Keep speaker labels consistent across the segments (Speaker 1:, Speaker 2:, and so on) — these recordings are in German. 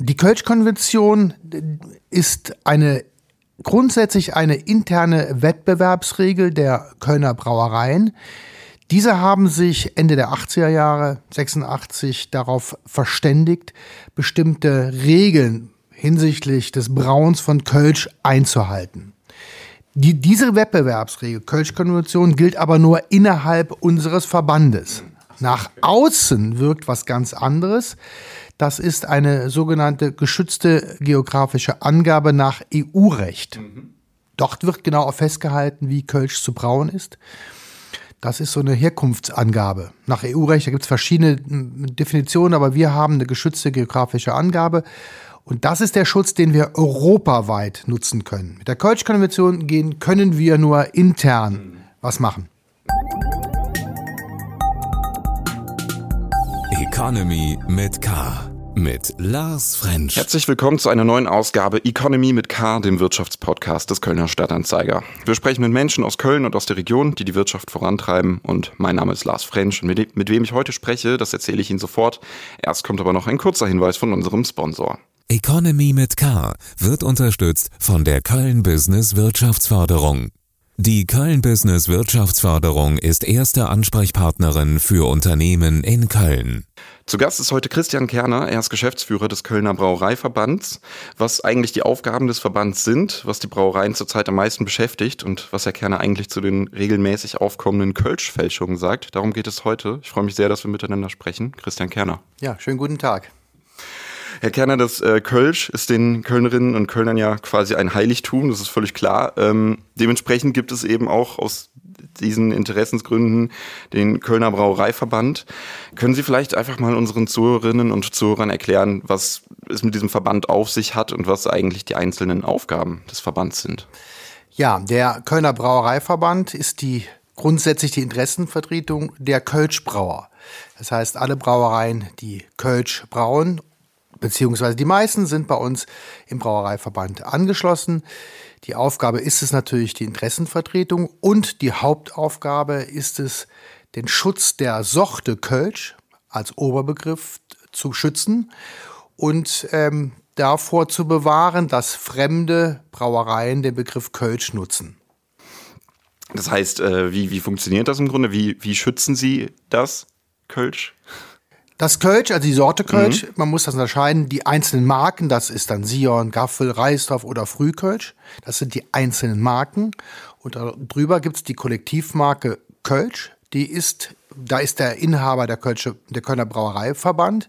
Speaker 1: die Kölsch-Konvention ist eine grundsätzlich eine interne Wettbewerbsregel der Kölner Brauereien. Diese haben sich Ende der 80er Jahre, 86, darauf verständigt, bestimmte Regeln hinsichtlich des Brauens von Kölsch einzuhalten. Die, diese Wettbewerbsregel, Kölsch-Konvention, gilt aber nur innerhalb unseres Verbandes. Nach außen wirkt was ganz anderes. Das ist eine sogenannte geschützte geografische Angabe nach EU-Recht. Mhm. Dort wird genau festgehalten, wie Kölsch zu brauen ist. Das ist so eine Herkunftsangabe. Nach EU-Recht gibt es verschiedene hm, Definitionen, aber wir haben eine geschützte geografische Angabe. Und das ist der Schutz, den wir europaweit nutzen können. Mit der Kölsch-Konvention gehen können wir nur intern mhm. was machen.
Speaker 2: Economy mit K mit Lars French.
Speaker 3: Herzlich willkommen zu einer neuen Ausgabe Economy mit K, dem Wirtschaftspodcast des Kölner Stadtanzeiger. Wir sprechen mit Menschen aus Köln und aus der Region, die die Wirtschaft vorantreiben. Und mein Name ist Lars French. Und mit, mit wem ich heute spreche, das erzähle ich Ihnen sofort. Erst kommt aber noch ein kurzer Hinweis von unserem Sponsor.
Speaker 2: Economy mit K wird unterstützt von der Köln Business Wirtschaftsförderung. Die Köln Business Wirtschaftsförderung ist erste Ansprechpartnerin für Unternehmen in Köln.
Speaker 3: Zu Gast ist heute Christian Kerner, er ist Geschäftsführer des Kölner Brauereiverbands. Was eigentlich die Aufgaben des Verbands sind, was die Brauereien zurzeit am meisten beschäftigt und was Herr Kerner eigentlich zu den regelmäßig aufkommenden Kölschfälschungen sagt, darum geht es heute. Ich freue mich sehr, dass wir miteinander sprechen. Christian Kerner.
Speaker 1: Ja, schönen guten Tag.
Speaker 3: Herr Kerner, das äh, Kölsch ist den Kölnerinnen und Kölnern ja quasi ein Heiligtum, das ist völlig klar. Ähm, dementsprechend gibt es eben auch aus diesen Interessensgründen den Kölner Brauereiverband. Können Sie vielleicht einfach mal unseren Zuhörerinnen und Zuhörern erklären, was es mit diesem Verband auf sich hat und was eigentlich die einzelnen Aufgaben des Verbands sind?
Speaker 1: Ja, der Kölner Brauereiverband ist die grundsätzlich die Interessenvertretung der Kölschbrauer. Das heißt, alle Brauereien, die Kölsch brauen beziehungsweise die meisten sind bei uns im Brauereiverband angeschlossen. Die Aufgabe ist es natürlich die Interessenvertretung und die Hauptaufgabe ist es, den Schutz der Sorte Kölsch als Oberbegriff zu schützen und ähm, davor zu bewahren, dass fremde Brauereien den Begriff Kölsch nutzen.
Speaker 3: Das heißt, äh, wie, wie funktioniert das im Grunde? Wie, wie schützen Sie das Kölsch?
Speaker 1: Das Kölsch, also die Sorte Kölsch, mhm. man muss das unterscheiden, die einzelnen Marken, das ist dann Sion, Gaffel, Reisdorf oder Frühkölsch, das sind die einzelnen Marken. Und drüber gibt's die Kollektivmarke Kölsch, die ist, da ist der Inhaber der, Kölsche, der Kölner Brauereiverband.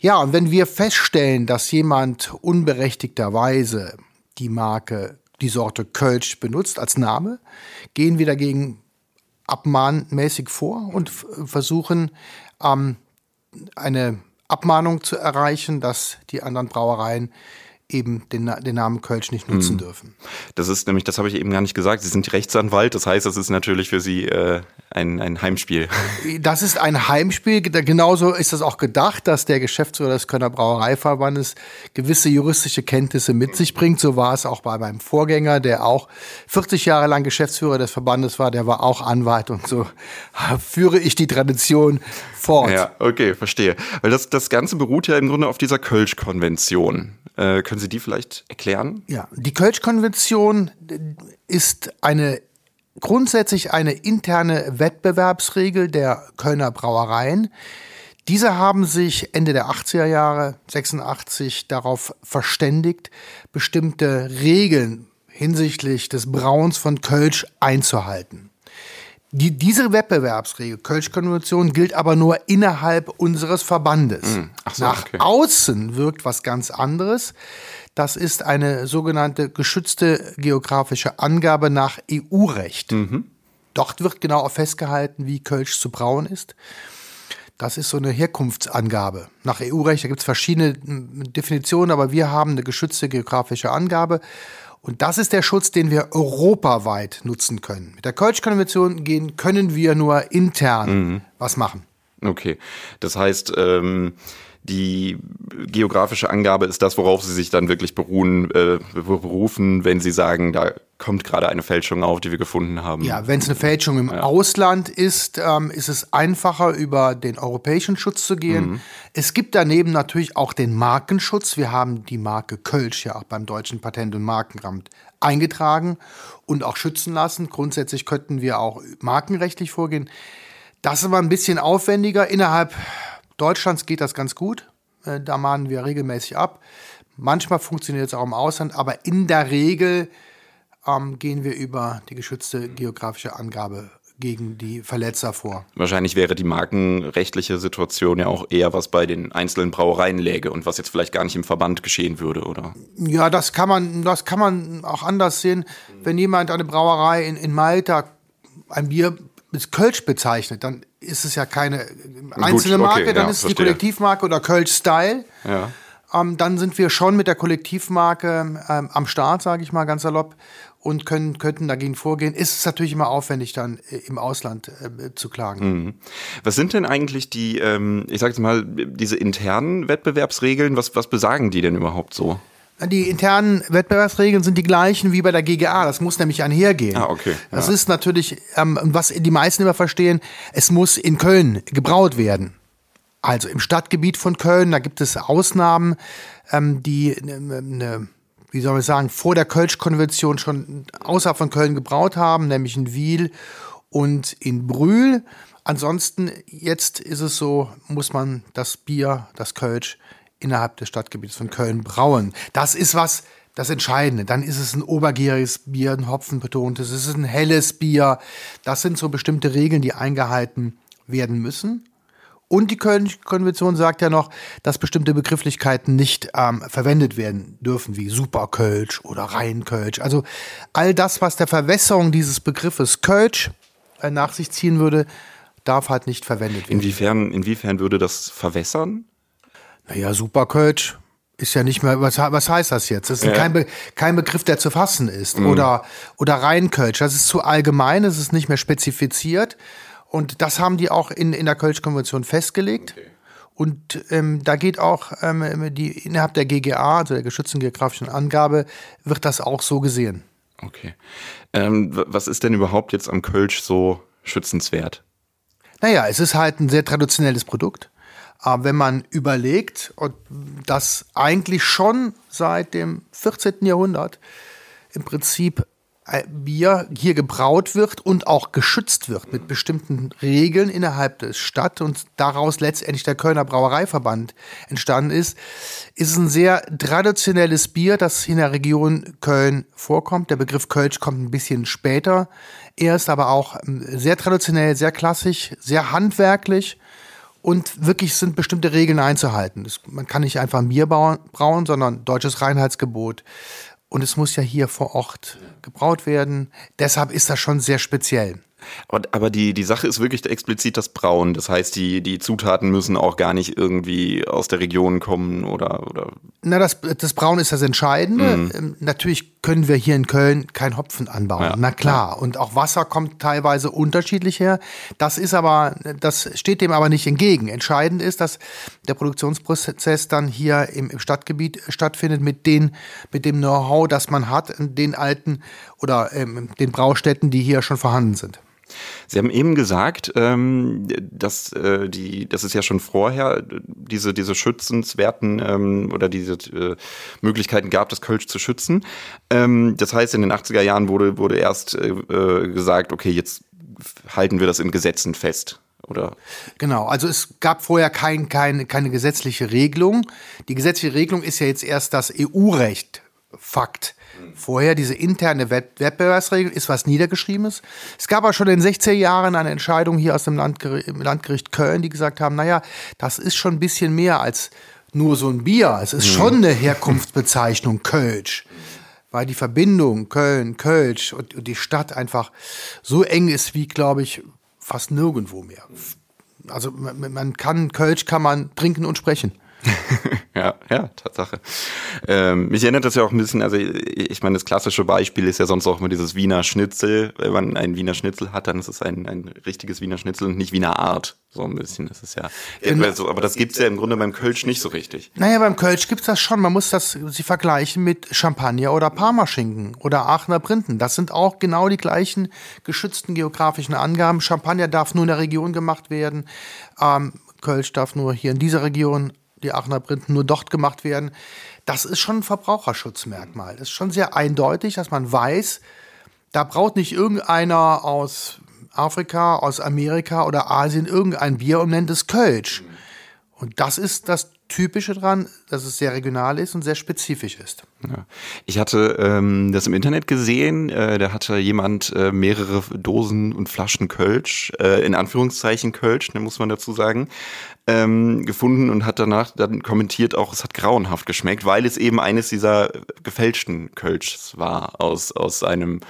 Speaker 1: Ja, und wenn wir feststellen, dass jemand unberechtigterweise die Marke, die Sorte Kölsch benutzt als Name, gehen wir dagegen abmahnmäßig vor und versuchen, ähm, eine Abmahnung zu erreichen, dass die anderen Brauereien eben den, den Namen Kölsch nicht nutzen hm. dürfen.
Speaker 3: Das ist nämlich, das habe ich eben gar nicht gesagt, Sie sind Rechtsanwalt, das heißt, das ist natürlich für Sie äh, ein, ein Heimspiel.
Speaker 1: Das ist ein Heimspiel, genauso ist das auch gedacht, dass der Geschäftsführer des Kölner Brauereiverbandes gewisse juristische Kenntnisse mit sich bringt. So war es auch bei meinem Vorgänger, der auch 40 Jahre lang Geschäftsführer des Verbandes war, der war auch Anwalt und so führe ich die Tradition fort.
Speaker 3: Ja, okay, verstehe. Weil das, das Ganze beruht ja im Grunde auf dieser Kölsch-Konvention. Äh, können Sie die vielleicht erklären?
Speaker 1: Ja, die Kölsch-Konvention ist eine grundsätzlich eine interne Wettbewerbsregel der Kölner Brauereien. Diese haben sich Ende der 80er Jahre, 86, darauf verständigt, bestimmte Regeln hinsichtlich des Brauens von Kölsch einzuhalten. Die, diese Wettbewerbsregel, Kölsch-Konvention, gilt aber nur innerhalb unseres Verbandes. Mm, so, Nach okay. außen wirkt was ganz anderes. Das ist eine sogenannte geschützte geografische Angabe nach EU-Recht. Mhm. Dort wird genau festgehalten, wie Kölsch zu brauen ist. Das ist so eine Herkunftsangabe. Nach EU-Recht, da gibt es verschiedene hm, Definitionen, aber wir haben eine geschützte geografische Angabe. Und das ist der Schutz, den wir europaweit nutzen können. Mit der Kölsch-Konvention gehen können wir nur intern mhm. was machen.
Speaker 3: Okay, das heißt, ähm, die geografische Angabe ist das, worauf Sie sich dann wirklich beruhen, äh, berufen, wenn Sie sagen, da kommt gerade eine Fälschung auf, die wir gefunden haben.
Speaker 1: Ja, wenn es eine Fälschung im ja. Ausland ist, ähm, ist es einfacher, über den europäischen Schutz zu gehen. Mhm. Es gibt daneben natürlich auch den Markenschutz. Wir haben die Marke Kölsch ja auch beim Deutschen Patent- und Markenamt eingetragen und auch schützen lassen. Grundsätzlich könnten wir auch markenrechtlich vorgehen. Das ist aber ein bisschen aufwendiger. Innerhalb Deutschlands geht das ganz gut. Äh, da mahnen wir regelmäßig ab. Manchmal funktioniert es auch im Ausland, aber in der Regel ähm, gehen wir über die geschützte geografische Angabe gegen die Verletzer vor.
Speaker 3: Wahrscheinlich wäre die markenrechtliche Situation ja auch eher was bei den einzelnen Brauereien läge und was jetzt vielleicht gar nicht im Verband geschehen würde, oder?
Speaker 1: Ja, das kann man, das kann man auch anders sehen. Wenn jemand eine Brauerei in, in Malta ein Bier mit Kölsch bezeichnet, dann ist es ja keine einzelne Gut, okay, Marke, dann ja, ist es verstehe. die Kollektivmarke oder Kölsch Style. Ja. Ähm, dann sind wir schon mit der Kollektivmarke ähm, am Start, sage ich mal ganz salopp und können, könnten dagegen vorgehen. Ist es natürlich immer aufwendig, dann äh, im Ausland äh, zu klagen.
Speaker 3: Mhm. Was sind denn eigentlich die, ähm, ich sage jetzt mal, diese internen Wettbewerbsregeln? Was, was besagen die denn überhaupt so?
Speaker 1: Die internen Wettbewerbsregeln sind die gleichen wie bei der GGA. Das muss nämlich einhergehen.
Speaker 3: Ah, okay.
Speaker 1: Das ist natürlich, ähm, was die meisten immer verstehen, es muss in Köln gebraut werden. Also im Stadtgebiet von Köln, da gibt es Ausnahmen, ähm, die eine ne, wie soll man sagen, vor der Kölsch-Konvention schon außerhalb von Köln gebraut haben, nämlich in Wiel und in Brühl. Ansonsten, jetzt ist es so, muss man das Bier, das Kölsch, innerhalb des Stadtgebiets von Köln brauen. Das ist was, das Entscheidende. Dann ist es ein obergäriges Bier, ein hopfenbetontes, es ist ein helles Bier. Das sind so bestimmte Regeln, die eingehalten werden müssen. Und die Köln-Konvention sagt ja noch, dass bestimmte Begrifflichkeiten nicht ähm, verwendet werden dürfen, wie Superkölsch oder Rheinkölsch. Also all das, was der Verwässerung dieses Begriffes Kölsch äh, nach sich ziehen würde, darf halt nicht verwendet werden.
Speaker 3: Inwiefern, inwiefern würde das verwässern?
Speaker 1: Naja, Superkölsch ist ja nicht mehr, was, was heißt das jetzt? Das ist ja. kein, Be kein Begriff, der zu fassen ist. Mhm. Oder, oder Rheinkölsch, das ist zu allgemein, es ist nicht mehr spezifiziert. Und das haben die auch in, in der Kölsch-Konvention festgelegt. Okay. Und ähm, da geht auch ähm, die innerhalb der GGA, also der geschützten geografischen Angabe, wird das auch so gesehen.
Speaker 3: Okay. Ähm, was ist denn überhaupt jetzt am Kölsch so schützenswert?
Speaker 1: Naja, es ist halt ein sehr traditionelles Produkt. Aber wenn man überlegt, dass eigentlich schon seit dem 14. Jahrhundert im Prinzip Bier hier gebraut wird und auch geschützt wird mit bestimmten Regeln innerhalb des Stadt und daraus letztendlich der Kölner Brauereiverband entstanden ist, ist es ein sehr traditionelles Bier, das in der Region Köln vorkommt. Der Begriff Kölsch kommt ein bisschen später erst, aber auch ähm, sehr traditionell, sehr klassisch, sehr handwerklich und wirklich sind bestimmte Regeln einzuhalten. Das, man kann nicht einfach ein Bier brauen, sondern deutsches Reinheitsgebot und es muss ja hier vor Ort gebraut werden. Deshalb ist das schon sehr speziell.
Speaker 3: Aber, aber die, die Sache ist wirklich explizit das Brauen. Das heißt, die, die Zutaten müssen auch gar nicht irgendwie aus der Region kommen oder. oder
Speaker 1: Na, das, das Brauen ist das Entscheidende. Mhm. Ähm, natürlich können wir hier in Köln kein Hopfen anbauen. Ja. Na klar. Ja. Und auch Wasser kommt teilweise unterschiedlich her. Das ist aber, das steht dem aber nicht entgegen. Entscheidend ist, dass der Produktionsprozess dann hier im, im Stadtgebiet stattfindet mit den, mit dem Know-how, das man hat, den alten oder ähm, den Braustätten, die hier schon vorhanden sind.
Speaker 3: Sie haben eben gesagt, ähm, dass, äh, die, dass es ja schon vorher diese, diese schützenswerten ähm, oder diese äh, Möglichkeiten gab, das Kölsch zu schützen. Ähm, das heißt, in den 80er Jahren wurde, wurde erst äh, äh, gesagt, okay, jetzt halten wir das in Gesetzen fest. Oder?
Speaker 1: Genau, also es gab vorher kein, kein, keine gesetzliche Regelung. Die gesetzliche Regelung ist ja jetzt erst das EU-Recht Fakt. Vorher diese interne Wettbewerbsregel ist was Niedergeschriebenes. Es gab aber schon in den 60er Jahren eine Entscheidung hier aus dem Landgericht, Landgericht Köln, die gesagt haben, naja, das ist schon ein bisschen mehr als nur so ein Bier. Es ist mhm. schon eine Herkunftsbezeichnung Kölsch. Weil die Verbindung Köln, Kölsch und, und die Stadt einfach so eng ist wie, glaube ich, fast nirgendwo mehr. Also man, man kann, Kölsch kann man trinken und sprechen.
Speaker 3: ja, ja, Tatsache. Ähm, mich erinnert das ja auch ein bisschen, also ich meine, das klassische Beispiel ist ja sonst auch immer dieses Wiener Schnitzel. Wenn man ein Wiener Schnitzel hat, dann ist es ein, ein richtiges Wiener Schnitzel und nicht Wiener Art. So ein bisschen. Das ist ja. Genau. So, aber das gibt's ja im Grunde beim Kölsch nicht so richtig.
Speaker 1: Naja, beim Kölsch gibt's das schon. Man muss das sie vergleichen mit Champagner oder Parmaschinken oder Aachener Printen. Das sind auch genau die gleichen geschützten geografischen Angaben. Champagner darf nur in der Region gemacht werden. Ähm, Kölsch darf nur hier in dieser Region die Aachener Printen nur dort gemacht werden. Das ist schon ein Verbraucherschutzmerkmal. Das ist schon sehr eindeutig, dass man weiß, da braucht nicht irgendeiner aus Afrika, aus Amerika oder Asien irgendein Bier und nennt es Kölsch. Und das ist das Typische dran, dass es sehr regional ist und sehr spezifisch ist.
Speaker 3: Ja. Ich hatte ähm, das im Internet gesehen, äh, da hatte jemand äh, mehrere Dosen und Flaschen Kölsch, äh, in Anführungszeichen Kölsch, ne, muss man dazu sagen, ähm, gefunden und hat danach dann kommentiert auch, es hat grauenhaft geschmeckt, weil es eben eines dieser gefälschten Kölschs war aus, aus einem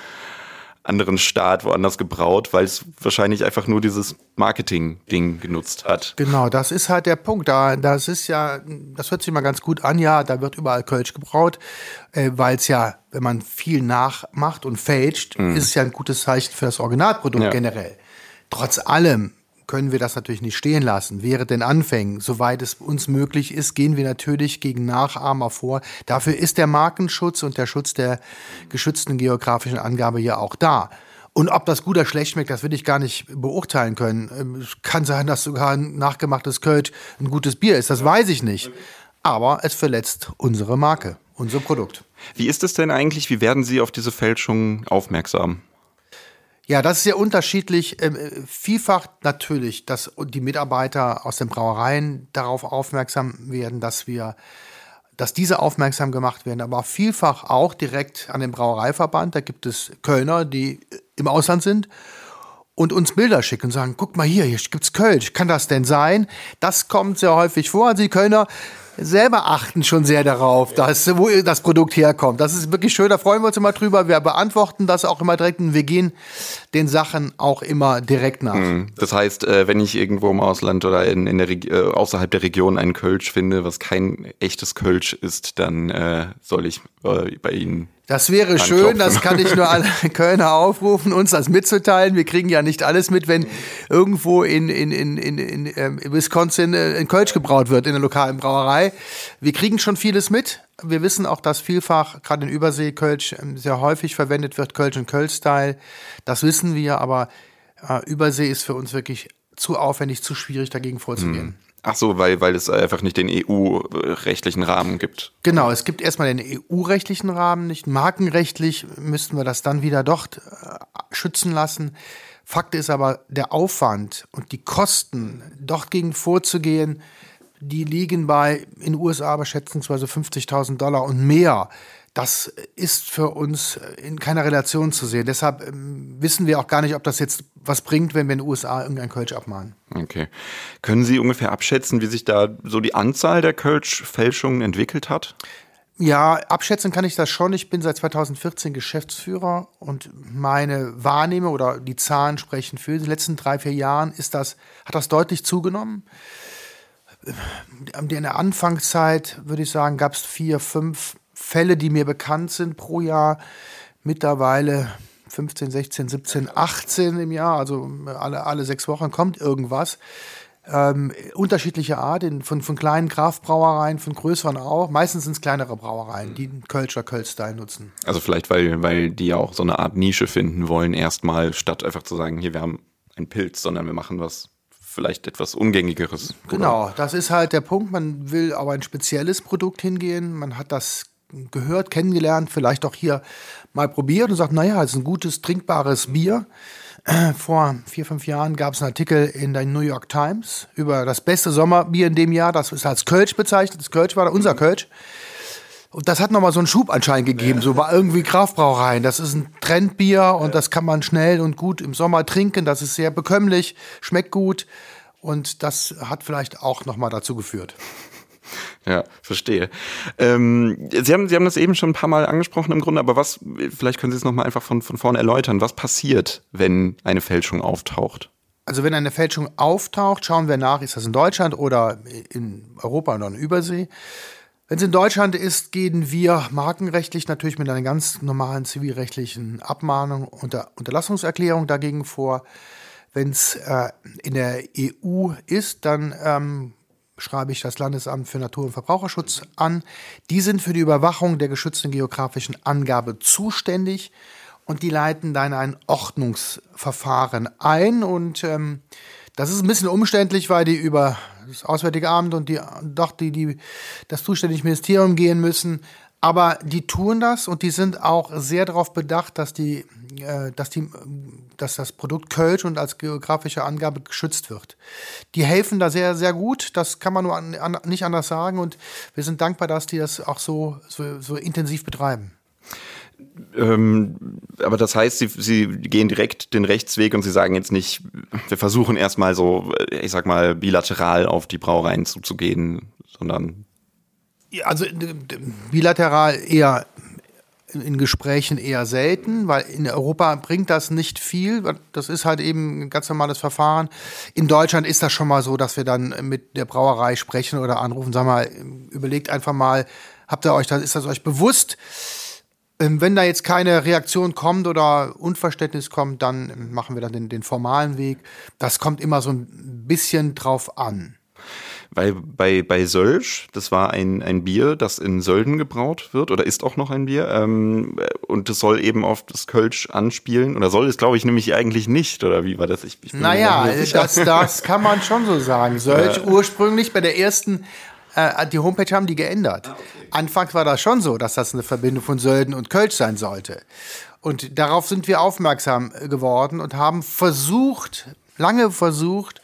Speaker 3: anderen Staat woanders gebraut, weil es wahrscheinlich einfach nur dieses Marketing-Ding genutzt hat.
Speaker 1: Genau, das ist halt der Punkt. Da, das ist ja, das hört sich mal ganz gut an, ja, da wird überall Kölsch gebraut, äh, weil es ja, wenn man viel nachmacht und fälscht, mhm. ist es ja ein gutes Zeichen für das Originalprodukt ja. generell. Trotz allem können wir das natürlich nicht stehen lassen. Während den Anfängen, soweit es uns möglich ist, gehen wir natürlich gegen Nachahmer vor. Dafür ist der Markenschutz und der Schutz der geschützten geografischen Angabe ja auch da. Und ob das gut oder schlecht schmeckt, das will ich gar nicht beurteilen können. Ähm, es kann sein, dass sogar ein nachgemachtes Kölsch ein gutes Bier ist. Das weiß ich nicht. Aber es verletzt unsere Marke, unser Produkt.
Speaker 3: Wie ist es denn eigentlich? Wie werden Sie auf diese Fälschung aufmerksam?
Speaker 1: Ja, das ist sehr unterschiedlich. Ähm, vielfach natürlich, dass die Mitarbeiter aus den Brauereien darauf aufmerksam werden, dass wir, dass diese aufmerksam gemacht werden, aber vielfach auch direkt an den Brauereiverband. Da gibt es Kölner, die im Ausland sind und uns Bilder schicken und sagen, guck mal hier, hier gibt's Kölsch, kann das denn sein? Das kommt sehr häufig vor. Also die Kölner selber achten schon sehr darauf, dass, wo das Produkt herkommt. Das ist wirklich schön, da freuen wir uns immer drüber. Wir beantworten das auch immer direkt und wir gehen den Sachen auch immer direkt nach. Mhm.
Speaker 3: Das heißt, äh, wenn ich irgendwo im Ausland oder in, in der äh, außerhalb der Region einen Kölsch finde, was kein echtes Kölsch ist, dann äh, soll ich bei Ihnen
Speaker 1: das wäre schön, das kann ich nur alle Kölner aufrufen, uns das mitzuteilen. Wir kriegen ja nicht alles mit, wenn irgendwo in, in, in, in, in, in ähm, Wisconsin äh, in Kölsch gebraut wird, in der lokalen Brauerei. Wir kriegen schon vieles mit. Wir wissen auch, dass vielfach, gerade in Übersee, Kölsch ähm, sehr häufig verwendet wird, Kölsch und Kölsch-Style. Das wissen wir, aber äh, Übersee ist für uns wirklich zu aufwendig, zu schwierig, dagegen vorzugehen. Hm.
Speaker 3: Ach so, weil, weil es einfach nicht den EU-rechtlichen Rahmen gibt.
Speaker 1: Genau, es gibt erstmal den EU-rechtlichen Rahmen nicht. Markenrechtlich müssten wir das dann wieder dort äh, schützen lassen. Fakt ist aber, der Aufwand und die Kosten, dort gegen vorzugehen, die liegen bei in den USA aber schätzungsweise 50.000 Dollar und mehr das ist für uns in keiner Relation zu sehen. Deshalb ähm, wissen wir auch gar nicht, ob das jetzt was bringt, wenn wir in den USA irgendein Kölsch abmahnen.
Speaker 3: Okay. Können Sie ungefähr abschätzen, wie sich da so die Anzahl der Kölsch-Fälschungen entwickelt hat?
Speaker 1: Ja, abschätzen kann ich das schon. Ich bin seit 2014 Geschäftsführer und meine Wahrnehmung oder die Zahlen sprechen für die letzten drei, vier Jahren ist das, hat das deutlich zugenommen. In der Anfangszeit würde ich sagen, gab es vier, fünf Fälle, die mir bekannt sind pro Jahr. Mittlerweile 15, 16, 17, 18 im Jahr, also alle, alle sechs Wochen kommt irgendwas. Ähm, unterschiedliche Art, in, von, von kleinen Kraftbrauereien, von größeren auch. Meistens sind es kleinere Brauereien, die den Kölscher Kölsch-Style nutzen.
Speaker 3: Also vielleicht, weil, weil die auch so eine Art Nische finden wollen, erstmal, statt einfach zu sagen, hier, wir haben einen Pilz, sondern wir machen was vielleicht etwas Ungängigeres.
Speaker 1: Genau, das ist halt der Punkt. Man will aber ein spezielles Produkt hingehen. Man hat das gehört, kennengelernt, vielleicht auch hier mal probiert und sagt, naja, es ist ein gutes, trinkbares Bier. Vor vier, fünf Jahren gab es einen Artikel in der New York Times über das beste Sommerbier in dem Jahr. Das ist als Kölsch bezeichnet. Das Kölsch war unser Kölsch. Und das hat nochmal so einen Schub anscheinend gegeben, so war irgendwie Kraftbrauereien. Das ist ein Trendbier und das kann man schnell und gut im Sommer trinken. Das ist sehr bekömmlich, schmeckt gut und das hat vielleicht auch nochmal dazu geführt.
Speaker 3: Ja, verstehe. Ähm, Sie, haben, Sie haben das eben schon ein paar Mal angesprochen im Grunde, aber was, vielleicht können Sie es nochmal einfach von, von vorne erläutern. Was passiert, wenn eine Fälschung auftaucht?
Speaker 1: Also wenn eine Fälschung auftaucht, schauen wir nach, ist das in Deutschland oder in Europa oder in Übersee. Wenn es in Deutschland ist, gehen wir markenrechtlich natürlich mit einer ganz normalen zivilrechtlichen Abmahnung und Unterlassungserklärung dagegen vor. Wenn es äh, in der EU ist, dann ähm, schreibe ich das Landesamt für Natur- und Verbraucherschutz an. Die sind für die Überwachung der geschützten geografischen Angabe zuständig und die leiten dann ein Ordnungsverfahren ein. Und ähm, das ist ein bisschen umständlich, weil die über das Auswärtige Amt und die, doch die, die, das zuständige Ministerium gehen müssen. Aber die tun das und die sind auch sehr darauf bedacht, dass, die, äh, dass, die, dass das Produkt Kölsch und als geografische Angabe geschützt wird. Die helfen da sehr, sehr gut. Das kann man nur an, an, nicht anders sagen. Und wir sind dankbar, dass die das auch so, so, so intensiv betreiben.
Speaker 3: Ähm, aber das heißt, sie, sie gehen direkt den Rechtsweg und sie sagen jetzt nicht, wir versuchen erstmal so, ich sag mal, bilateral auf die Brauereien zuzugehen, sondern.
Speaker 1: Also bilateral eher in Gesprächen eher selten, weil in Europa bringt das nicht viel. Das ist halt eben ein ganz normales Verfahren. In Deutschland ist das schon mal so, dass wir dann mit der Brauerei sprechen oder anrufen. Sag mal, überlegt einfach mal, habt ihr euch das, ist das euch bewusst? Ähm, wenn da jetzt keine Reaktion kommt oder Unverständnis kommt, dann machen wir dann den, den formalen Weg. Das kommt immer so ein bisschen drauf an.
Speaker 3: Weil bei, bei Sölsch, das war ein, ein Bier, das in Sölden gebraut wird oder ist auch noch ein Bier. Ähm, und das soll eben auf das Kölsch anspielen. Oder soll es, glaube ich, nämlich eigentlich nicht. Oder wie war das?
Speaker 1: Ich, ich naja, das, das kann man schon so sagen. Sölsch ursprünglich bei der ersten äh, die Homepage haben die geändert. Ah, okay. Anfangs war das schon so, dass das eine Verbindung von Sölden und Kölsch sein sollte. Und darauf sind wir aufmerksam geworden und haben versucht, lange versucht,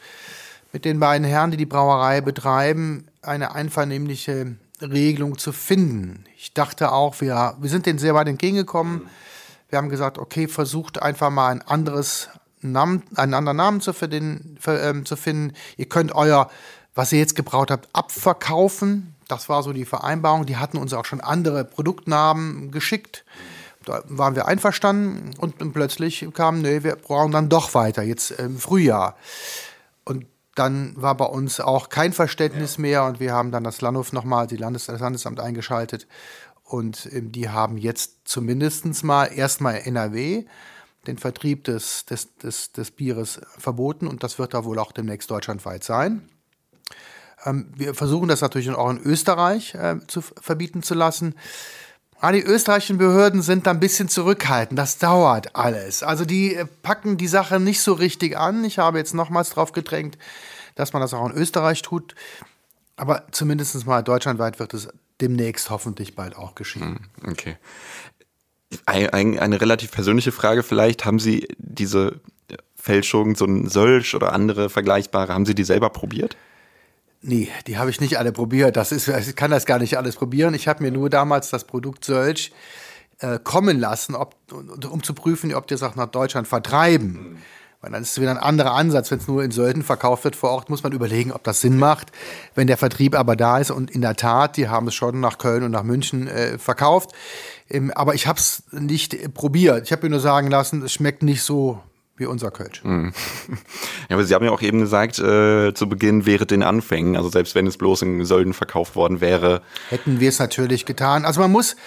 Speaker 1: mit den beiden Herren, die die Brauerei betreiben, eine einvernehmliche Regelung zu finden. Ich dachte auch, wir, wir sind denen sehr weit entgegengekommen. Wir haben gesagt, okay, versucht einfach mal ein anderes Namen, einen anderen Namen zu, finden, ähm, zu finden. Ihr könnt euer was ihr jetzt gebraut habt, abverkaufen. Das war so die Vereinbarung. Die hatten uns auch schon andere Produktnamen geschickt. Da waren wir einverstanden und plötzlich kam, nee, wir brauchen dann doch weiter, jetzt im Frühjahr. Und dann war bei uns auch kein Verständnis ja. mehr und wir haben dann das Landhof nochmal, die Landes das Landesamt eingeschaltet und ähm, die haben jetzt zumindest mal erstmal NRW den Vertrieb des, des, des, des Bieres verboten und das wird da wohl auch demnächst deutschlandweit sein. Ähm, wir versuchen das natürlich auch in Österreich äh, zu verbieten zu lassen. Ah, die österreichischen Behörden sind da ein bisschen zurückhaltend. Das dauert alles. Also die äh, packen die Sache nicht so richtig an. Ich habe jetzt nochmals drauf gedrängt, dass man das auch in Österreich tut. Aber zumindest mal deutschlandweit wird es demnächst hoffentlich bald auch geschehen.
Speaker 3: Hm, okay. Eine, eine relativ persönliche Frage vielleicht. Haben Sie diese Fälschung, so ein Sölsch oder andere vergleichbare, haben Sie die selber probiert?
Speaker 1: Nee, die habe ich nicht alle probiert. Das ist, ich kann das gar nicht alles probieren. Ich habe mir nur damals das Produkt Sölch äh, kommen lassen, ob, um zu prüfen, ob die es auch nach Deutschland vertreiben. Mhm. Weil dann ist es wieder ein anderer Ansatz. Wenn es nur in Sölden verkauft wird vor Ort, muss man überlegen, ob das Sinn macht. Wenn der Vertrieb aber da ist und in der Tat, die haben es schon nach Köln und nach München äh, verkauft. Ähm, aber ich habe es nicht probiert. Ich habe mir nur sagen lassen, es schmeckt nicht so wie unser Kölsch. Mhm.
Speaker 3: Ja, aber Sie haben ja auch eben gesagt, äh, zu Beginn wäre den Anfängen, also selbst wenn es bloß in Sölden verkauft worden wäre.
Speaker 1: Hätten wir es natürlich getan. Also man muss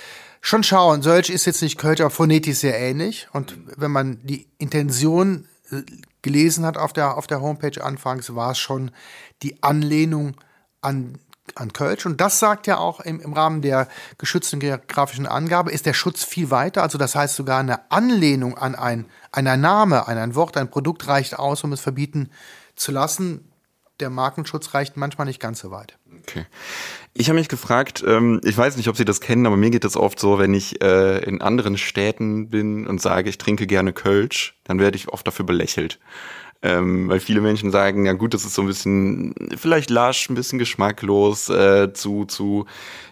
Speaker 1: schon schauen, Sölsch ist jetzt nicht Kölsch, aber phonetisch sehr ähnlich. Und wenn man die Intention äh, gelesen hat auf der, auf der Homepage anfangs, war es schon die Anlehnung an an Kölsch. Und das sagt ja auch im, im Rahmen der geschützten geografischen Angabe, ist der Schutz viel weiter. Also das heißt sogar eine Anlehnung an ein, an Name, an ein Wort, ein Produkt reicht aus, um es verbieten zu lassen. Der Markenschutz reicht manchmal nicht ganz so weit.
Speaker 3: Okay. Ich habe mich gefragt, ähm, ich weiß nicht, ob Sie das kennen, aber mir geht es oft so, wenn ich äh, in anderen Städten bin und sage, ich trinke gerne Kölsch, dann werde ich oft dafür belächelt. Ähm, weil viele Menschen sagen, ja gut, das ist so ein bisschen, vielleicht lasch, ein bisschen geschmacklos, äh, zu, zu,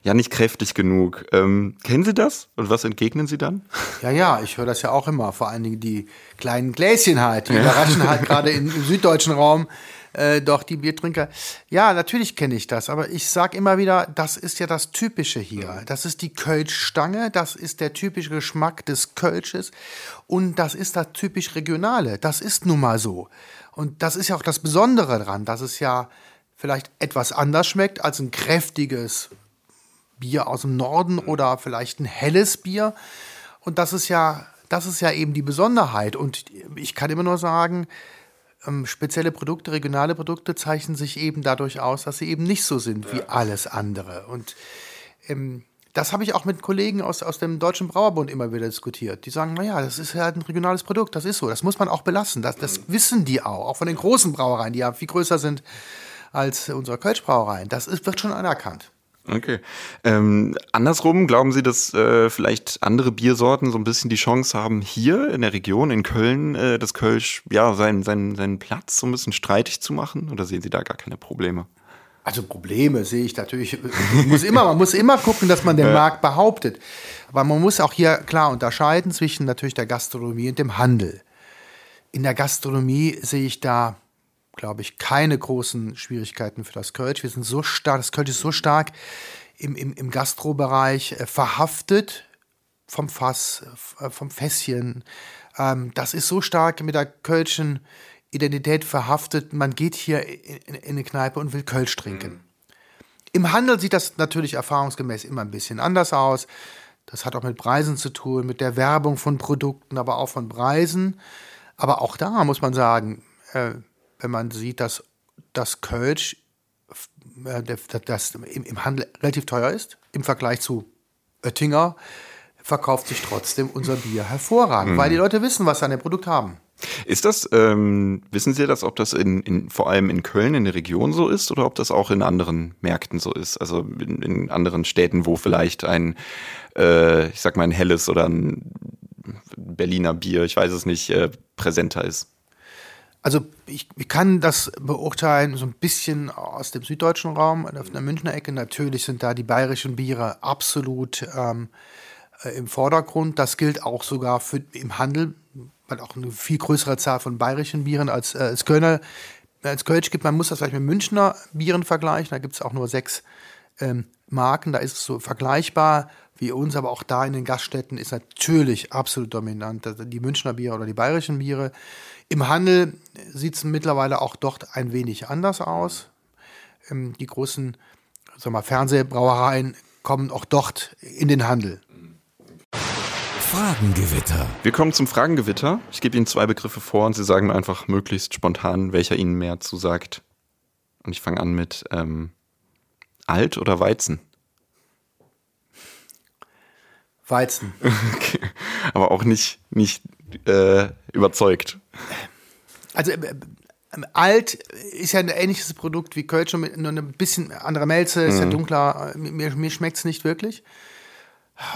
Speaker 3: ja nicht kräftig genug. Ähm, kennen Sie das? Und was entgegnen Sie dann?
Speaker 1: Ja, ja, ich höre das ja auch immer. Vor allen Dingen die kleinen Gläschen halt, die ja. überraschen halt gerade im süddeutschen Raum äh, doch die Biertrinker. Ja, natürlich kenne ich das, aber ich sage immer wieder, das ist ja das Typische hier. Das ist die Kölschstange, das ist der typische Geschmack des Kölsches und das ist das typisch Regionale. Das ist nun mal so. Und das ist ja auch das Besondere daran, dass es ja vielleicht etwas anders schmeckt als ein kräftiges Bier aus dem Norden oder vielleicht ein helles Bier. Und das ist ja, das ist ja eben die Besonderheit. Und ich kann immer nur sagen, ähm, spezielle Produkte, regionale Produkte zeichnen sich eben dadurch aus, dass sie eben nicht so sind wie alles andere. Und ähm, das habe ich auch mit Kollegen aus, aus dem Deutschen Brauerbund immer wieder diskutiert. Die sagen, naja, das ist halt ein regionales Produkt, das ist so, das muss man auch belassen. Das, das wissen die auch, auch von den großen Brauereien, die ja viel größer sind als unsere Kölschbrauereien. Das ist, wird schon anerkannt.
Speaker 3: Okay. Ähm, andersrum, glauben Sie, dass äh, vielleicht andere Biersorten so ein bisschen die Chance haben, hier in der Region, in Köln, äh, das Kölsch, ja, seinen, seinen, seinen Platz so ein bisschen streitig zu machen? Oder sehen Sie da gar keine Probleme?
Speaker 1: Also Probleme sehe ich natürlich. Man muss immer, man muss immer gucken, dass man den ja. Markt behauptet. Aber man muss auch hier klar unterscheiden zwischen natürlich der Gastronomie und dem Handel. In der Gastronomie sehe ich da glaube ich, keine großen Schwierigkeiten für das Kölsch. Wir sind so stark, das Kölsch ist so stark im, im, im Gastrobereich äh, verhaftet vom Fass, äh, vom Fässchen. Ähm, das ist so stark mit der Kölschen Identität verhaftet. Man geht hier in, in, in eine Kneipe und will Kölsch trinken. Mhm. Im Handel sieht das natürlich erfahrungsgemäß immer ein bisschen anders aus. Das hat auch mit Preisen zu tun, mit der Werbung von Produkten, aber auch von Preisen. Aber auch da muss man sagen, äh, wenn man sieht, dass das Kölsch äh, das im Handel relativ teuer ist, im Vergleich zu Oettinger, verkauft sich trotzdem unser Bier hervorragend, mhm. weil die Leute wissen, was sie an dem Produkt haben.
Speaker 3: Ist das, ähm, wissen Sie das, ob das in, in, vor allem in Köln in der Region so ist oder ob das auch in anderen Märkten so ist? Also in, in anderen Städten, wo vielleicht ein, äh, ich sag mal, ein helles oder ein Berliner Bier, ich weiß es nicht, äh, präsenter ist?
Speaker 1: Also ich, ich, kann das beurteilen so ein bisschen aus dem süddeutschen Raum, auf der Münchner Ecke. Natürlich sind da die bayerischen Biere absolut ähm, äh, im Vordergrund. Das gilt auch sogar für im Handel, weil auch eine viel größere Zahl von bayerischen Bieren als, äh, als Kölner als Kölsch gibt. Man muss das vielleicht mit Münchner Bieren vergleichen. Da gibt es auch nur sechs ähm, Marken. Da ist es so vergleichbar wie uns, aber auch da in den Gaststätten ist natürlich absolut dominant. Also die Münchner Biere oder die bayerischen Biere. Im Handel sieht es mittlerweile auch dort ein wenig anders aus. Ähm, die großen sag mal, Fernsehbrauereien kommen auch dort in den Handel.
Speaker 2: Fragengewitter.
Speaker 3: Wir kommen zum Fragengewitter. Ich gebe Ihnen zwei Begriffe vor und Sie sagen mir einfach möglichst spontan, welcher Ihnen mehr zusagt. Und ich fange an mit ähm, Alt oder Weizen?
Speaker 1: Weizen.
Speaker 3: Okay. Aber auch nicht, nicht äh, überzeugt.
Speaker 1: Also äh, äh, alt ist ja ein ähnliches Produkt wie Kölsch, nur ein bisschen andere Melze, ist mhm. ja dunkler. Mir, mir schmeckt es nicht wirklich.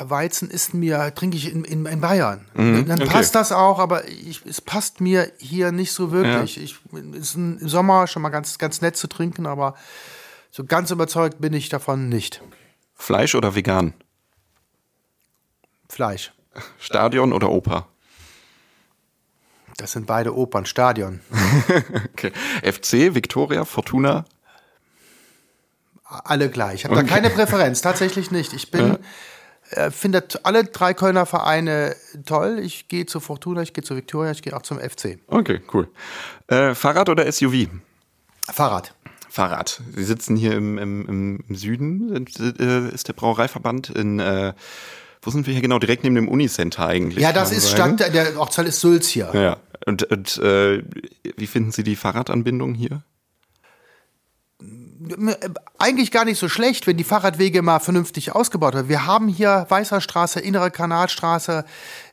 Speaker 1: Weizen ist mir, trinke ich in, in, in Bayern. Mhm, Dann okay. passt das auch, aber ich, es passt mir hier nicht so wirklich. Ja. Ich, ist im Sommer schon mal ganz, ganz nett zu trinken, aber so ganz überzeugt bin ich davon nicht.
Speaker 3: Fleisch oder vegan?
Speaker 1: Fleisch.
Speaker 3: Stadion oder Oper?
Speaker 1: Das sind beide Opern, Stadion.
Speaker 3: okay. FC, Viktoria, Fortuna?
Speaker 1: Alle gleich. Ich habe okay. da keine Präferenz, tatsächlich nicht. Ich bin, ja. äh, finde alle drei Kölner Vereine toll. Ich gehe zu Fortuna, ich gehe zu Viktoria, ich gehe auch zum FC.
Speaker 3: Okay, cool. Äh, Fahrrad oder SUV?
Speaker 1: Fahrrad.
Speaker 3: Fahrrad. Sie sitzen hier im, im, im Süden, äh, ist der Brauereiverband in äh, wo sind wir hier genau? Direkt neben dem Unicenter eigentlich.
Speaker 1: Ja, das ist Stadt, der Ortsteil ist Sülz hier.
Speaker 3: Ja. Und, und äh, wie finden Sie die Fahrradanbindung hier?
Speaker 1: Eigentlich gar nicht so schlecht, wenn die Fahrradwege mal vernünftig ausgebaut werden. Wir haben hier Weißer Straße, Innere Kanalstraße,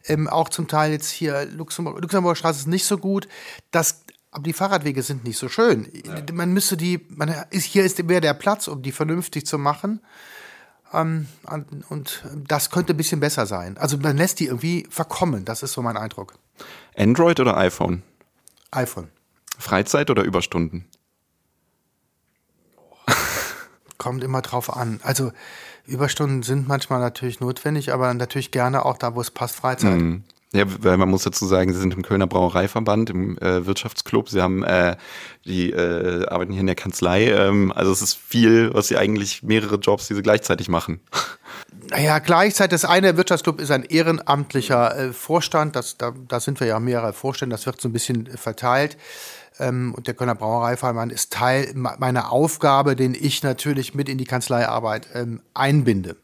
Speaker 1: ähm, auch zum Teil jetzt hier Luxemburg, Luxemburger Straße ist nicht so gut. Das, aber die Fahrradwege sind nicht so schön. Ja. Man müsste die, man ist, hier ist mehr der Platz, um die vernünftig zu machen. Ähm, und das könnte ein bisschen besser sein. Also man lässt die irgendwie verkommen, das ist so mein Eindruck.
Speaker 3: Android oder iPhone?
Speaker 1: iPhone.
Speaker 3: Freizeit oder Überstunden?
Speaker 1: Kommt immer drauf an. Also Überstunden sind manchmal natürlich notwendig, aber natürlich gerne auch da, wo es passt, Freizeit. Mhm.
Speaker 3: Ja, weil man muss dazu sagen, Sie sind im Kölner Brauereiverband, im äh, Wirtschaftsclub. Sie haben äh, die äh, arbeiten hier in der Kanzlei. Ähm, also es ist viel, was Sie eigentlich mehrere Jobs, die Sie gleichzeitig machen.
Speaker 1: Naja, gleichzeitig, das eine Wirtschaftsclub ist ein ehrenamtlicher äh, Vorstand. Das, da, da sind wir ja mehrere Vorstände, das wird so ein bisschen äh, verteilt. Ähm, und der Kölner Brauereiverband ist Teil meiner Aufgabe, den ich natürlich mit in die Kanzleiarbeit ähm, einbinde.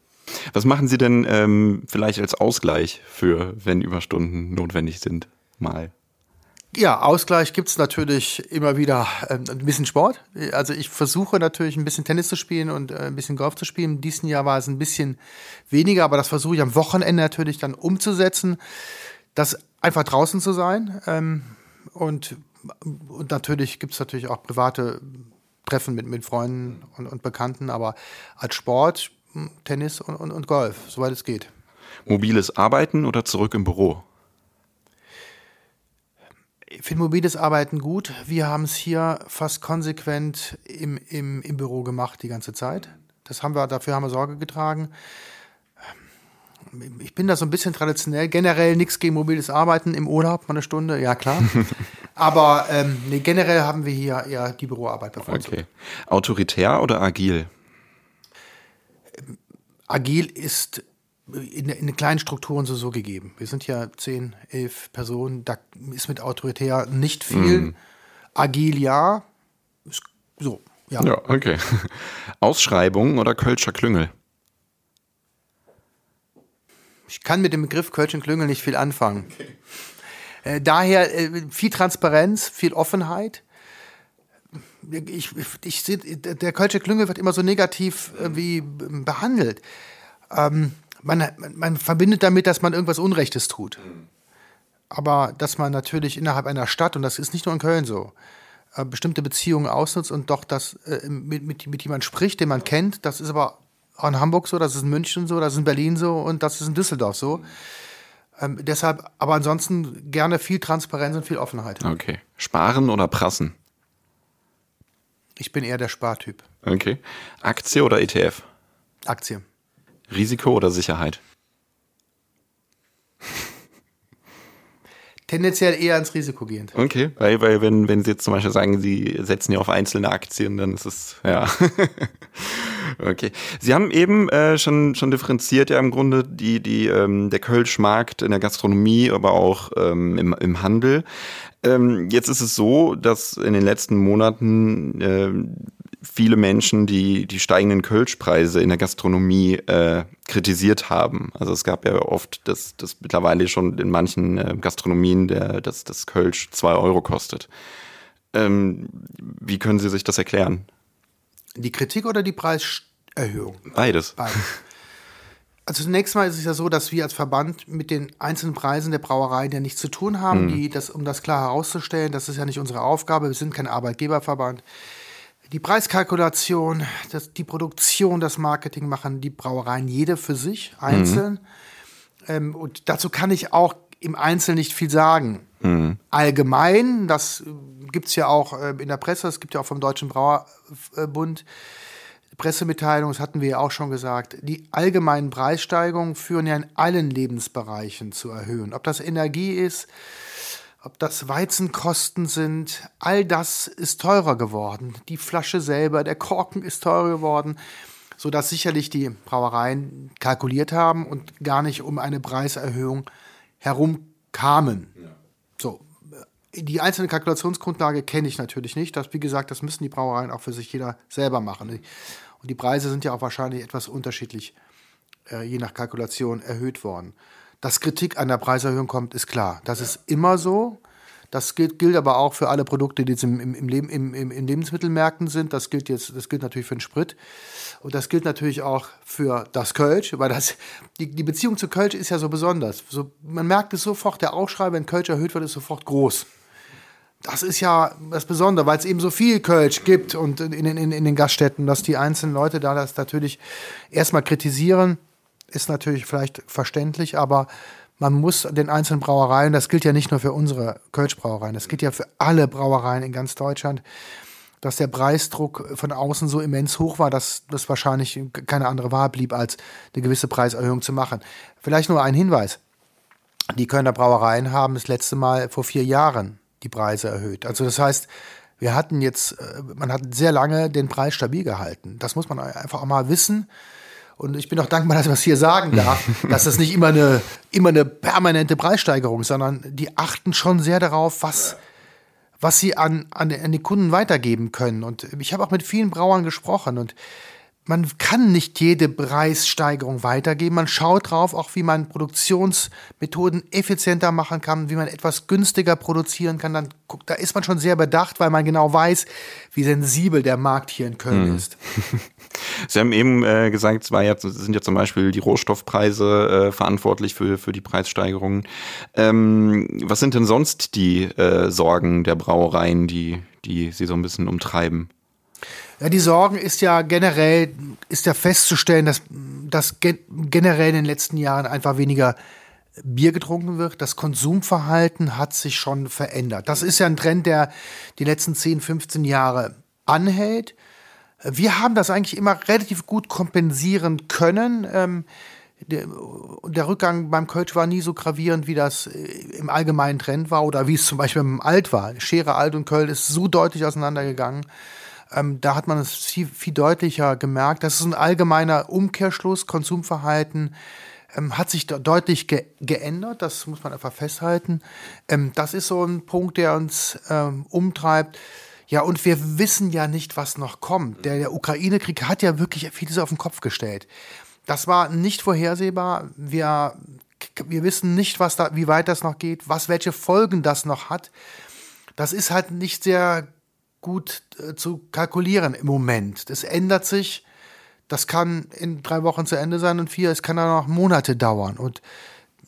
Speaker 3: Was machen Sie denn ähm, vielleicht als Ausgleich für, wenn Überstunden notwendig sind, mal?
Speaker 1: Ja, Ausgleich gibt's natürlich immer wieder ähm, ein bisschen Sport. Also ich versuche natürlich ein bisschen Tennis zu spielen und äh, ein bisschen Golf zu spielen. In diesem Jahr war es ein bisschen weniger, aber das versuche ich am Wochenende natürlich dann umzusetzen, das einfach draußen zu sein. Ähm, und, und natürlich gibt's natürlich auch private Treffen mit, mit Freunden und, und Bekannten, aber als Sport Tennis und, und, und Golf, soweit es geht.
Speaker 3: Mobiles Arbeiten oder zurück im Büro?
Speaker 1: Ich finde mobiles Arbeiten gut. Wir haben es hier fast konsequent im, im, im Büro gemacht die ganze Zeit. Das haben wir, dafür haben wir Sorge getragen. Ich bin da so ein bisschen traditionell. Generell nichts gegen mobiles Arbeiten im Urlaub, mal eine Stunde, ja klar. Aber ähm, nee, generell haben wir hier eher die Büroarbeit bevorzugt.
Speaker 3: Okay. Autoritär oder agil?
Speaker 1: Agil ist in, in kleinen Strukturen so, so gegeben. Wir sind ja zehn, elf Personen, da ist mit autoritär nicht viel. Mm. Agil ja, ist so, ja.
Speaker 3: Ja, okay. Ausschreibung oder Kölscher Klüngel?
Speaker 1: Ich kann mit dem Begriff Kölschen Klüngel nicht viel anfangen. Okay. Äh, daher äh, viel Transparenz, viel Offenheit ich, ich sehe, der Kölsche Klüngel wird immer so negativ äh, wie behandelt. Ähm, man, man verbindet damit, dass man irgendwas Unrechtes tut. Aber dass man natürlich innerhalb einer Stadt, und das ist nicht nur in Köln so, äh, bestimmte Beziehungen ausnutzt und doch das, äh, mit, mit, mit jemand spricht, den man kennt, das ist aber auch in Hamburg so, das ist in München so, das ist in Berlin so und das ist in Düsseldorf so. Ähm, deshalb, aber ansonsten gerne viel Transparenz und viel Offenheit.
Speaker 3: Okay. Sparen oder prassen?
Speaker 1: Ich bin eher der Spartyp.
Speaker 3: Okay. Aktie oder ETF?
Speaker 1: Aktie.
Speaker 3: Risiko oder Sicherheit?
Speaker 1: Tendenziell eher ins Risiko gehend.
Speaker 3: Okay, weil, weil wenn, wenn Sie jetzt zum Beispiel sagen, Sie setzen ja auf einzelne Aktien, dann ist es, ja. okay. Sie haben eben äh, schon, schon differenziert ja im Grunde die, die, ähm, der Kölschmarkt in der Gastronomie, aber auch ähm, im, im Handel. Ähm, jetzt ist es so, dass in den letzten Monaten äh, viele Menschen die, die steigenden Kölschpreise in der Gastronomie äh, kritisiert haben. Also es gab ja oft, dass das mittlerweile schon in manchen äh, Gastronomien der, dass das Kölsch zwei Euro kostet. Ähm, wie können Sie sich das erklären?
Speaker 1: Die Kritik oder die Preiserhöhung?
Speaker 3: Beides.
Speaker 1: Beides. Also zunächst mal ist es ja so, dass wir als Verband mit den einzelnen Preisen der Brauereien ja nichts zu tun haben, mhm. die das, um das klar herauszustellen. Das ist ja nicht unsere Aufgabe. Wir sind kein Arbeitgeberverband. Die Preiskalkulation, das, die Produktion, das Marketing machen die Brauereien jede für sich, einzeln. Mhm. Ähm, und dazu kann ich auch im Einzelnen nicht viel sagen. Mhm. Allgemein, das gibt es ja auch äh, in der Presse, es gibt ja auch vom Deutschen Brauerbund Pressemitteilung, das hatten wir ja auch schon gesagt, die allgemeinen Preissteigerungen führen ja in allen Lebensbereichen zu erhöhen. Ob das Energie ist, ob das Weizenkosten sind, all das ist teurer geworden. Die Flasche selber, der Korken ist teurer geworden, sodass sicherlich die Brauereien kalkuliert haben und gar nicht um eine Preiserhöhung herumkamen. Ja. Die einzelne Kalkulationsgrundlage kenne ich natürlich nicht. Das, wie gesagt, das müssen die Brauereien auch für sich jeder selber machen. Und die Preise sind ja auch wahrscheinlich etwas unterschiedlich, äh, je nach Kalkulation, erhöht worden. Dass Kritik an der Preiserhöhung kommt, ist klar. Das ja. ist immer so. Das gilt, gilt, aber auch für alle Produkte, die jetzt im, im, im, im, im Lebensmittelmärkten sind. Das gilt jetzt, das gilt natürlich für den Sprit. Und das gilt natürlich auch für das Kölsch, weil das, die, die Beziehung zu Kölsch ist ja so besonders. So, man merkt es sofort, der Aufschrei, wenn Kölsch erhöht wird, ist sofort groß das ist ja das Besondere, weil es eben so viel Kölsch gibt und in, in, in den Gaststätten, dass die einzelnen Leute da das natürlich erstmal kritisieren, ist natürlich vielleicht verständlich, aber man muss den einzelnen Brauereien, das gilt ja nicht nur für unsere Kölschbrauereien, das gilt ja für alle Brauereien in ganz Deutschland, dass der Preisdruck von außen so immens hoch war, dass das wahrscheinlich keine andere Wahl blieb, als eine gewisse Preiserhöhung zu machen. Vielleicht nur ein Hinweis. die Kölner Brauereien haben das letzte Mal vor vier Jahren die Preise erhöht. Also das heißt, wir hatten jetzt, äh, man hat sehr lange den Preis stabil gehalten. Das muss man einfach auch mal wissen. Und ich bin auch dankbar, dass ich was hier sagen darf, dass das nicht immer eine, immer eine permanente Preissteigerung ist, sondern die achten schon sehr darauf, was, was sie an, an, an die Kunden weitergeben können. Und ich habe auch mit vielen Brauern gesprochen und man kann nicht jede Preissteigerung weitergeben. Man schaut drauf, auch wie man Produktionsmethoden effizienter machen kann, wie man etwas günstiger produzieren kann. Dann da ist man schon sehr bedacht, weil man genau weiß, wie sensibel der Markt hier in Köln mhm. ist.
Speaker 3: Sie haben eben äh, gesagt, es ja, sind ja zum Beispiel die Rohstoffpreise äh, verantwortlich für, für die Preissteigerungen. Ähm, was sind denn sonst die äh, Sorgen der Brauereien, die, die Sie so ein bisschen umtreiben?
Speaker 1: Ja, die Sorgen ist ja generell, ist ja festzustellen, dass, dass generell in den letzten Jahren einfach weniger Bier getrunken wird. Das Konsumverhalten hat sich schon verändert. Das ist ja ein Trend, der die letzten 10, 15 Jahre anhält. Wir haben das eigentlich immer relativ gut kompensieren können. Ähm, der, der, Rückgang beim Kölsch war nie so gravierend, wie das äh, im allgemeinen Trend war oder wie es zum Beispiel im Alt war. Schere Alt und Köln ist so deutlich auseinandergegangen. Ähm, da hat man es viel, viel, deutlicher gemerkt. Das ist ein allgemeiner Umkehrschluss. Konsumverhalten ähm, hat sich deutlich ge geändert. Das muss man einfach festhalten. Ähm, das ist so ein Punkt, der uns ähm, umtreibt. Ja, und wir wissen ja nicht, was noch kommt. Der, der Ukraine-Krieg hat ja wirklich vieles auf den Kopf gestellt. Das war nicht vorhersehbar. Wir, wir wissen nicht, was da, wie weit das noch geht, was, welche Folgen das noch hat. Das ist halt nicht sehr gut äh, zu kalkulieren im Moment. Das ändert sich. Das kann in drei Wochen zu Ende sein und vier, es kann dann noch Monate dauern. Und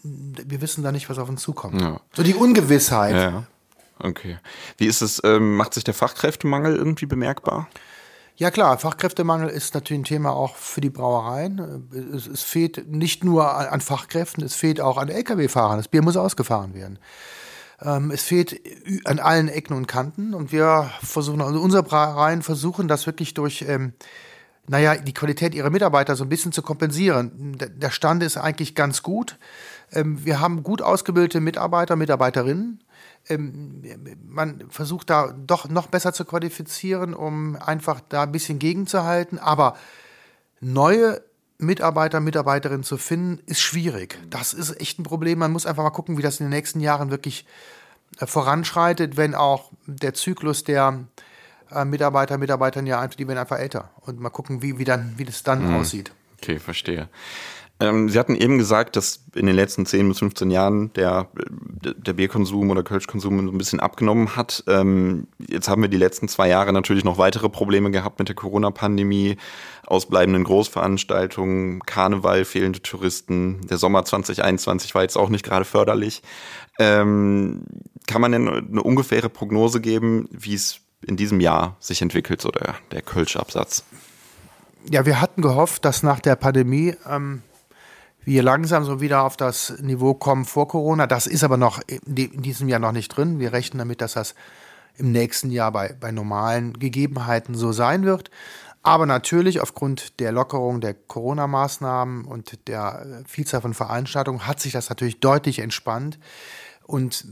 Speaker 1: wir wissen da nicht, was auf uns zukommt. Ja. So die Ungewissheit.
Speaker 3: Ja. Okay. Wie ist es, ähm, macht sich der Fachkräftemangel irgendwie bemerkbar?
Speaker 1: Ja klar, Fachkräftemangel ist natürlich ein Thema auch für die Brauereien. Es, es fehlt nicht nur an, an, Fachkräften, es fehlt auch an Lkw-Fahrern. Das Bier muss ausgefahren werden. Ähm, es fehlt an allen Ecken und Kanten und wir versuchen, also unsere Brauereien versuchen das wirklich durch, ähm, naja, die Qualität ihrer Mitarbeiter so ein bisschen zu kompensieren. Der Stand ist eigentlich ganz gut. Ähm, wir haben gut ausgebildete Mitarbeiter, Mitarbeiterinnen ähm, man versucht da doch noch besser zu qualifizieren, um einfach da ein bisschen gegenzuhalten. Aber neue Mitarbeiter, Mitarbeiterinnen zu finden, ist schwierig. Das ist echt ein Problem. Man muss einfach mal gucken, wie das in den nächsten Jahren wirklich äh, voranschreitet, wenn auch der Zyklus der äh, Mitarbeiter, Mitarbeiterinnen ja einfach, die werden einfach älter. Und mal gucken, wie, wie, dann, wie das dann mhm. aussieht.
Speaker 3: Okay, verstehe. Ähm, Sie hatten eben gesagt, dass in den letzten 10 bis 15 Jahren der, der Bierkonsum oder Kölschkonsum ein bisschen abgenommen hat. Ähm, jetzt haben wir die letzten zwei Jahre natürlich noch weitere Probleme gehabt mit der Corona-Pandemie, ausbleibenden Großveranstaltungen, Karneval, fehlende Touristen. Der Sommer 2021 war jetzt auch nicht gerade förderlich. Ähm, kann man denn eine ungefähre Prognose geben, wie es in diesem Jahr sich entwickelt, so der, der Kölsch-Absatz?
Speaker 1: Ja, wir hatten gehofft, dass nach der Pandemie ähm, wir langsam so wieder auf das Niveau kommen vor Corona. Das ist aber noch in diesem Jahr noch nicht drin. Wir rechnen damit, dass das im nächsten Jahr bei, bei normalen Gegebenheiten so sein wird. Aber natürlich aufgrund der Lockerung der Corona-Maßnahmen und der Vielzahl von Veranstaltungen hat sich das natürlich deutlich entspannt und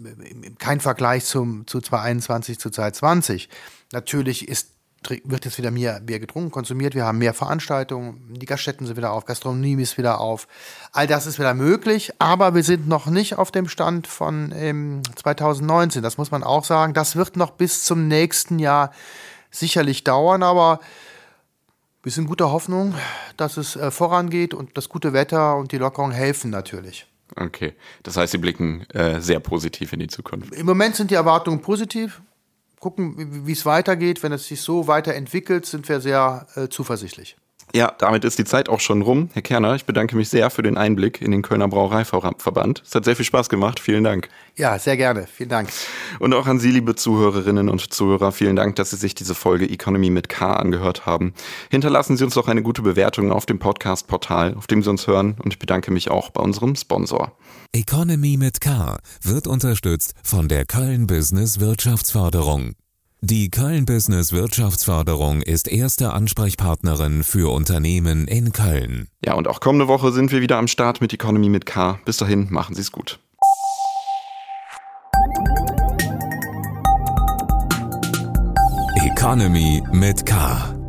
Speaker 1: kein Vergleich zum, zu 2021 zu 2020. Natürlich ist wird jetzt wieder mehr Bier getrunken, konsumiert. Wir haben mehr Veranstaltungen, die Gaststätten sind wieder auf, Gastronomie ist wieder auf. All das ist wieder möglich, aber wir sind noch nicht auf dem Stand von ähm, 2019. Das muss man auch sagen. Das wird noch bis zum nächsten Jahr sicherlich dauern, aber wir sind guter Hoffnung, dass es äh, vorangeht und das gute Wetter und die Lockerung helfen natürlich.
Speaker 3: Okay, das heißt, Sie blicken äh, sehr positiv in die Zukunft.
Speaker 1: Im Moment sind die Erwartungen positiv gucken, wie es weitergeht. Wenn es sich so weiterentwickelt, sind wir sehr äh, zuversichtlich.
Speaker 3: Ja, damit ist die Zeit auch schon rum. Herr Kerner, ich bedanke mich sehr für den Einblick in den Kölner Brauereiverband. Es hat sehr viel Spaß gemacht. Vielen Dank.
Speaker 1: Ja, sehr gerne. Vielen Dank.
Speaker 3: Und auch an Sie, liebe Zuhörerinnen und Zuhörer, vielen Dank, dass Sie sich diese Folge Economy mit K angehört haben. Hinterlassen Sie uns doch eine gute Bewertung auf dem Podcast-Portal, auf dem Sie uns hören. Und ich bedanke mich auch bei unserem Sponsor.
Speaker 2: Economy mit K wird unterstützt von der Köln Business Wirtschaftsförderung. Die Köln Business Wirtschaftsförderung ist erste Ansprechpartnerin für Unternehmen in Köln.
Speaker 3: Ja, und auch kommende Woche sind wir wieder am Start mit Economy mit K. Bis dahin, machen Sie es gut.
Speaker 2: Economy mit K